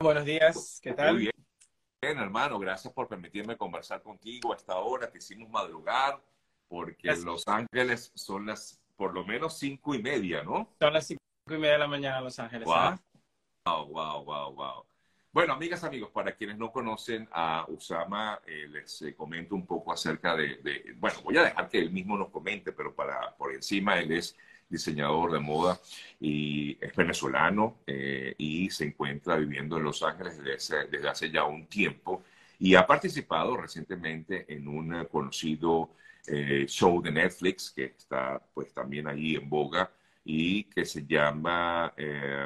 buenos días, ¿qué tal? Muy bien. Bien, hermano, gracias por permitirme conversar contigo a esta hora. Te hicimos madrugar porque Gracias. Los Ángeles son las por lo menos cinco y media, ¿no? Son las cinco y media de la mañana en Los Ángeles. Wow. Wow, wow, wow, wow. Bueno, amigas, amigos, para quienes no conocen a Usama, eh, les eh, comento un poco acerca de, de- bueno, voy a dejar que él mismo nos comente, pero para por encima él es diseñador de moda y es venezolano eh, y se encuentra viviendo en Los Ángeles desde hace, desde hace ya un tiempo y ha participado recientemente en un conocido eh, show de Netflix que está pues también allí en boga y que se llama, eh,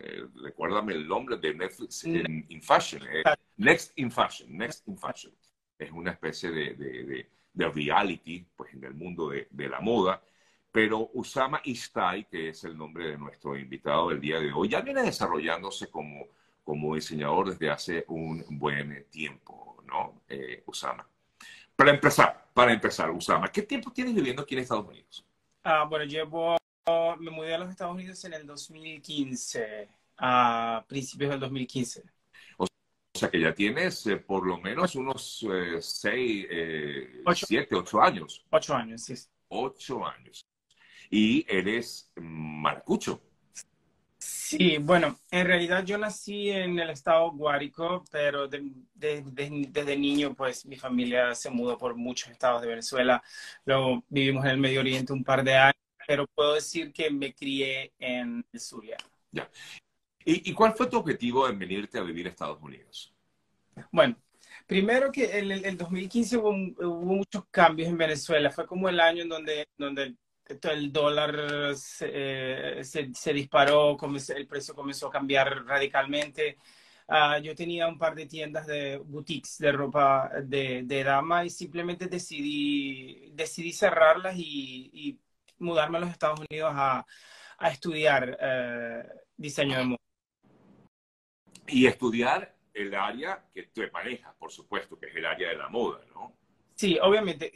eh, recuérdame el nombre de Netflix, en, in Fashion, eh, Next in Fashion, Next in Fashion. Es una especie de, de- de- de reality, pues en el mundo de, de la moda. Pero Usama Istai, que es el nombre de nuestro invitado del día de hoy, ya viene desarrollándose como, como diseñador desde hace un buen tiempo, ¿no? Eh, Usama. Para empezar, para empezar, Usama, ¿qué tiempo tienes viviendo aquí en Estados Unidos? Ah, bueno, llevo, me mudé a los Estados Unidos en el 2015, a principios del 2015. O sea que ya tienes eh, por lo menos unos eh, seis, eh, Ocho. siete, ocho años. Ocho años, sí. Ocho años. Y eres maracucho. Sí, bueno, en realidad yo nací en el estado Guárico, pero de- de- de- desde niño, pues mi familia se mudó por muchos estados de Venezuela. Luego vivimos en el Medio Oriente un par de años, pero puedo decir que me crié en Zulia. ¿Y, y cuál fue tu objetivo en venirte a vivir a Estados Unidos? Bueno, primero que en el, el 2015 hubo, hubo muchos cambios en Venezuela. Fue como el año en donde, donde el, dólar se, eh, se- se disparó, el precio comenzó a cambiar radicalmente. Ah, yo tenía un par de tiendas de boutiques de ropa de, de dama y simplemente decidí, decidí cerrarlas y, y mudarme a los Estados Unidos a, a estudiar eh, diseño de moda. Y estudiar el área que tú manejas, por supuesto, que es el área de la moda, ¿no? Sí, obviamente.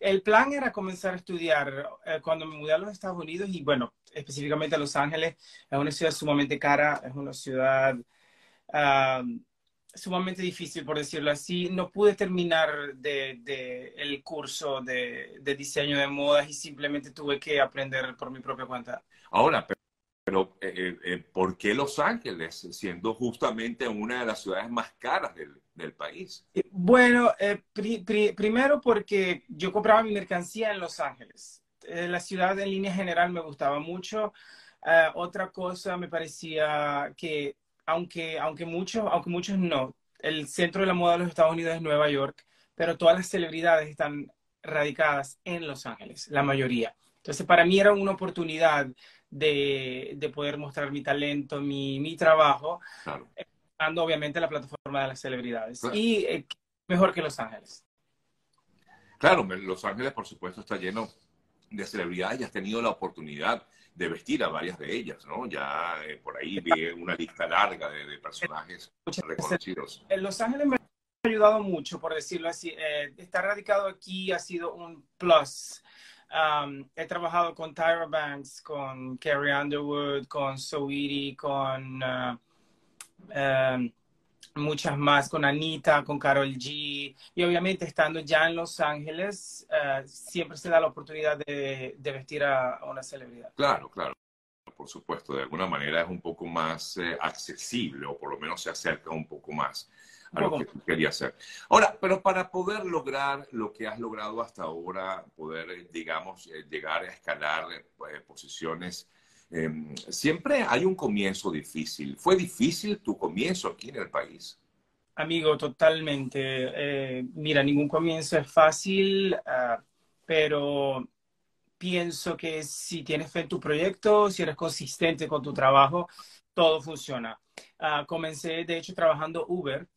El plan era comenzar a estudiar eh, cuando me mudé a los Estados Unidos y bueno, específicamente a Los Ángeles. Es una ciudad sumamente cara, es una ciudad ah, sumamente difícil, por decirlo así. No pude terminar de el curso de, de diseño de modas y simplemente tuve que aprender por mi propia cuenta. Ahora, pero, pero, eh, eh, ¿por qué Los Ángeles, siendo justamente una de las ciudades más caras del, país? Bueno, eh, pri- pri- primero porque yo compraba mi mercancía en Los Ángeles. Eh, la ciudad en línea general me gustaba mucho. Eh, otra cosa me parecía que, aunque, aunque muchos, aunque muchos no, el centro de la moda de los Estados Unidos es Nueva York, pero todas las celebridades están radicadas en Los Ángeles, la mayoría. Entonces, para mí era una oportunidad de, de poder mostrar mi talento, mi, mi trabajo Claro. usando obviamente la plataforma de las celebridades. Claro. Y eh, mejor que Los Ángeles. Claro, Los Ángeles, por supuesto, está lleno de celebridades y has tenido la oportunidad de vestir a varias de ellas, ¿no? Ya eh, por ahí vi una lista larga de, de personajes reconocidos. En Los Ángeles me ha ayudado mucho, por decirlo así. Eh, estar radicado aquí ha sido un plus. Um, he trabajado con Tyra Banks, con Carrie Underwood, con Saweetie, con uh, um, muchas más, con Anita, con Carol G. Y obviamente estando ya en Los Ángeles, uh, siempre se da la oportunidad de, vestir a, a una celebridad. Claro, claro. Por supuesto, de alguna manera es un poco más eh, accesible o por lo menos se acerca un poco más a lo que tú querías hacer. Ahora, pero para poder lograr lo que has logrado hasta ahora, poder, eh, digamos, eh, llegar a escalar eh, pues, posiciones, eh, siempre hay un comienzo difícil. ¿Fue difícil tu comienzo aquí en el país? Amigo, totalmente. Eh, mira, ningún comienzo es fácil, ah, pero pienso que si tienes fe en tu proyecto, si eres consistente con tu trabajo, todo funciona. Ah, comencé, de hecho, trabajando Uber.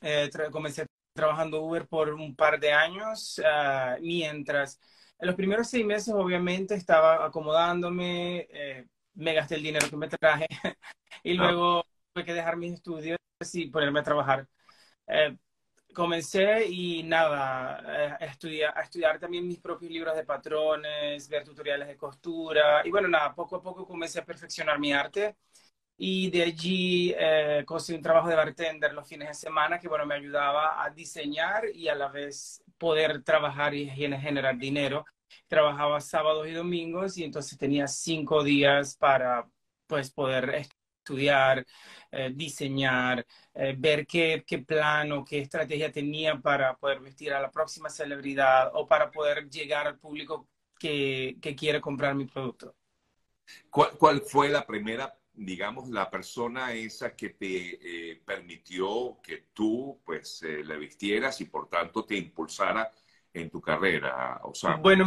Eh, comencé trabajando Uber por un par de años, ah, mientras en los primeros seis meses, obviamente, estaba acomodándome, eh, me gasté el dinero que me traje y Ah. luego tuve que dejar mis estudios y ponerme a trabajar. Eh, comencé y nada, eh, a estudiar, a estudiar también mis propios libros de patrones, ver tutoriales de costura y bueno, nada, poco a poco comencé a perfeccionar mi arte y de allí eh, conseguí un trabajo de bartender los fines de semana que, bueno, me ayudaba a diseñar y a la vez poder trabajar y generar dinero. Trabajaba sábados y domingos y entonces tenía cinco días para, pues, poder estudiar, eh, diseñar, eh, ver qué, qué plan o qué estrategia tenía para poder vestir a la próxima celebridad o para poder llegar al público que, que quiere comprar mi producto. ¿Cuál, ¿Cuál, fue la primera digamos, la persona esa que te eh, permitió que tú, pues, eh, le vistieras y por tanto te impulsara en tu carrera, Osama? Bueno,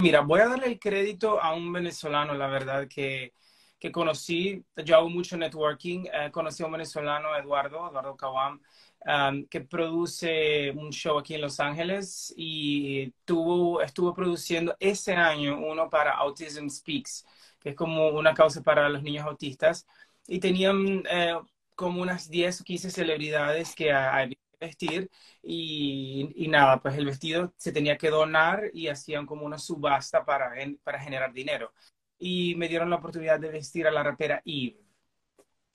mira, voy a darle el crédito a un venezolano, la verdad, que, que conocí, yo hago mucho networking, eh, conocí a un venezolano, Eduardo, Eduardo Kawam, um, que produce un show aquí en Los Ángeles y tuvo, estuvo produciendo ese año uno para Autism Speaks que es como una causa para los niños autistas, y tenían eh, como unas 10 o 15 celebridades que a, vestir y, nada, pues el vestido se tenía que donar y hacían como una subasta para, para generar dinero. Y me dieron la oportunidad de vestir a la rapera Eve,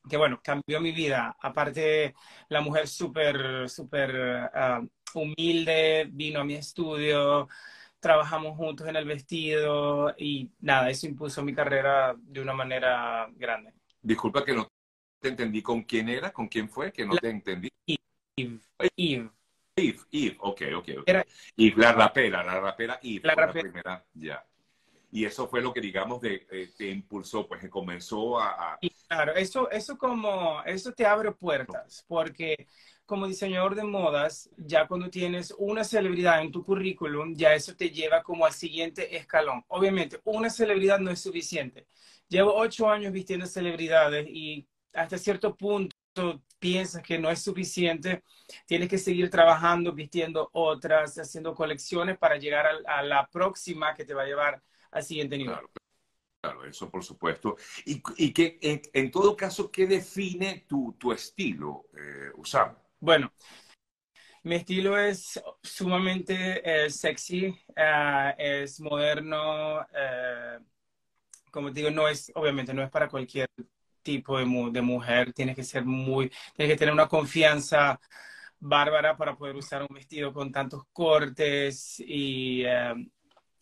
que bueno, cambió mi vida. Aparte, la mujer súper, súper uh, humilde, vino a mi estudio, trabajamos juntos en el vestido y nada, eso impuso mi carrera de una manera grande. Disculpa que no te entendí con quién era, con quién fue, que no te entendí. Eve. Eve. Eve, Eve, ok, ok. okay. Era, Eve, la rapera, la rapera Eve. La, rapera. la primera, ya. Y eso fue lo que, digamos, de, eh, te impulsó, pues que comenzó a... a... Claro, eso, eso como, eso te abre puertas, porque como diseñador de modas, ya cuando tienes una celebridad en tu currículum, ya eso te lleva como al siguiente escalón. Obviamente, una celebridad no es suficiente. Llevo ocho años vistiendo celebridades y hasta cierto punto piensas que no es suficiente, tienes que seguir trabajando, vistiendo otras, haciendo colecciones para llegar a, la próxima que te va a llevar al siguiente nivel. Claro. eso por supuesto. Y, y que en, todo caso, ¿qué define tu, tu estilo, eh, Usama? Bueno, mi estilo es sumamente eh, sexy, uh, es moderno, uh, como te digo, no es, obviamente no es para cualquier tipo de, mu de, mujer, tienes que ser muy, tienes que tener una confianza bárbara para poder usar un vestido con tantos cortes y uh,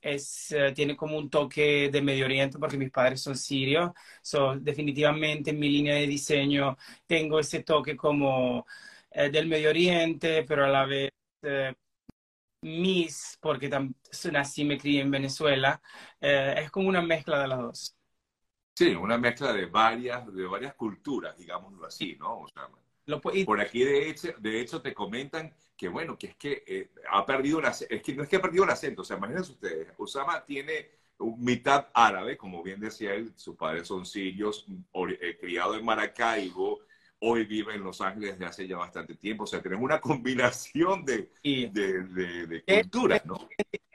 es, tiene como un toque de Medio Oriente porque mis padres son sirios, so, definitivamente en mi línea de diseño tengo ese toque como eh, del Medio Oriente, pero a la vez eh, Miss, porque nací y me crié en Venezuela, eh, es como una mezcla de las dos. Sí, una mezcla de varias, de varias culturas, digámoslo así, ¿no? O sea, Lo, por aquí, de hecho, de hecho, te comentan que, bueno, que es que eh, ha perdido acento, es que no es que ha perdido el acento, o sea, imagínense ustedes, Osama tiene mitad árabe, como bien decía él, sus padres son sirios, criado en Maracaibo, hoy vive en Los Ángeles desde hace ya bastante tiempo. O sea, tenemos una combinación de, de, de, culturas, ¿no?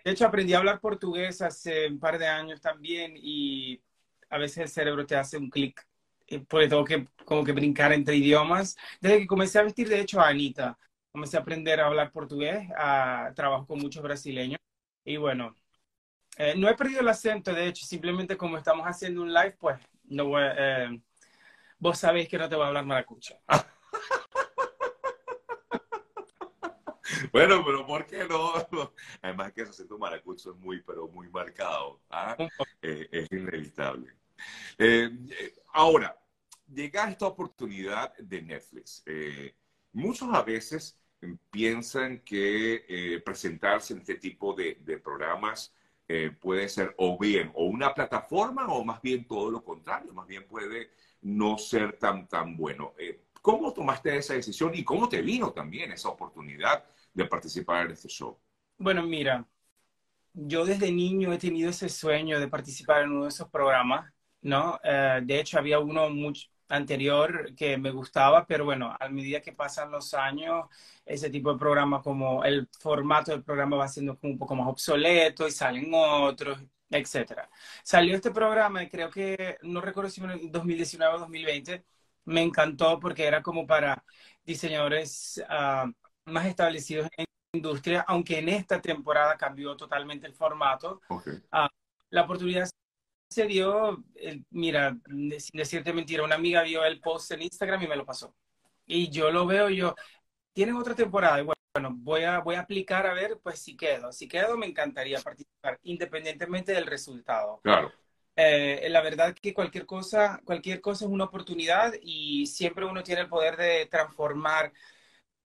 De hecho, aprendí a hablar portugués hace un par de años también y a veces el cerebro te hace un clic. Porque tengo que como que brincar entre idiomas. Desde que comencé a vestir, de hecho, a Anita, comencé a aprender a hablar portugués, a, trabajo con muchos brasileños. Y bueno, eh, no he perdido el acento, de hecho, simplemente como estamos haciendo un live, pues no voy, eh, vos sabéis que no te va a hablar maracucho. bueno, pero ¿por qué no? Además que ese acento maracucho es muy, pero muy marcado. ¿ah? Eh, es inevitable. Eh, eh, ahora, llega esta oportunidad de Netflix. muchos a veces piensan que presentarse en este tipo de, de programas puede ser o bien o una plataforma o más bien todo lo contrario, más bien puede no ser tan, tan bueno. Eh, ¿Cómo tomaste esa decisión y cómo te vino también esa oportunidad de participar en este show? Bueno, mira, yo desde niño he tenido ese sueño de participar en uno de esos programas, ¿no? Eh, de hecho, había uno mucho anterior que me gustaba, pero bueno, a medida que pasan los años, ese tipo de programa, como el formato del programa va siendo un poco más obsoleto y salen otros etcétera. Salió este programa y creo que, no recuerdo si en 2019 o 2020, me encantó porque era como para diseñadores uh, más establecidos en la industria, aunque en esta temporada cambió totalmente el formato. Okay. Uh, la oportunidad se dio, eh, mira, sin decirte mentira, una amiga vio el post en Instagram y me lo pasó. Y yo lo veo yo, tienes otra temporada, y bueno, voy a, voy a aplicar a ver, pues si quedo. Si quedo, me encantaría participar, independientemente del resultado. Claro. Eh, la verdad que cualquier cosa, cualquier cosa es una oportunidad y siempre uno tiene el poder de transformar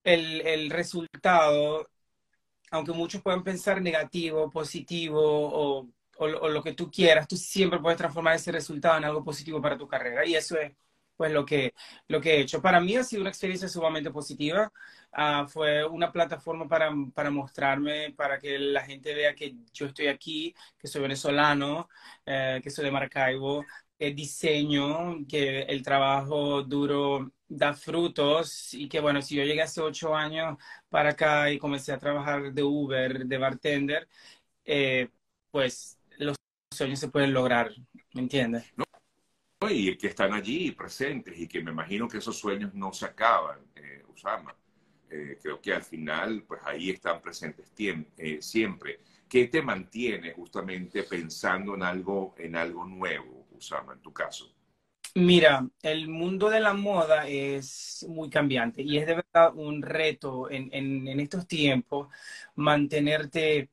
el, el resultado, aunque muchos puedan pensar negativo, positivo o, o, o, lo que tú quieras, tú siempre puedes transformar ese resultado en algo positivo para tu carrera y eso es pues lo que, lo que he hecho. Para mí ha sido una experiencia sumamente positiva. Uh, fue una plataforma para, para, mostrarme, para que la gente vea que yo estoy aquí, que soy venezolano, eh, que soy de Maracaibo, que diseño, que el trabajo duro da frutos y que bueno, si yo llegué hace ocho años para acá y comencé a trabajar de Uber, de bartender, eh, pues los sueños se pueden lograr, ¿me entiendes? Y que están allí presentes y que me imagino que esos sueños no se acaban, eh, Usama. Eh, creo que al final, pues ahí están presentes eh, siempre. ¿Qué te mantiene justamente pensando en algo, en algo nuevo, Usama, en tu caso? Mira, el mundo de la moda es muy cambiante y es de verdad un reto en, en, estos tiempos mantenerte,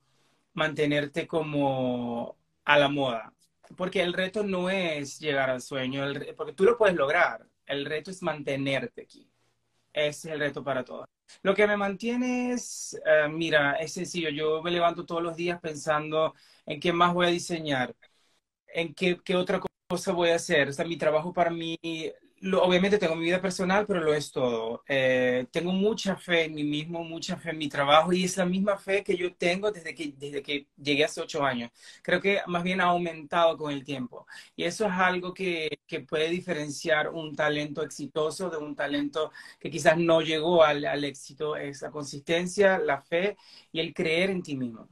mantenerte como a la moda porque el reto no es llegar al sueño, porque tú lo puedes lograr. El reto es mantenerte aquí. Ese es el reto para todos. Lo que me mantiene es, uh, mira, es sencillo. Yo me levanto todos los días pensando en qué más voy a diseñar, en qué otra cosa voy a hacer. O sea, mi trabajo para mí obviamente tengo mi vida personal, pero lo es todo. Eh, tengo mucha fe en mí mismo, mucha fe en mi trabajo y es la misma fe que yo tengo desde que, desde que llegué hace ocho años. Creo que más bien ha aumentado con el tiempo y eso es algo que, que puede diferenciar un talento exitoso de un talento que quizás no llegó al, al éxito, es la consistencia, la fe y el creer en ti mismo.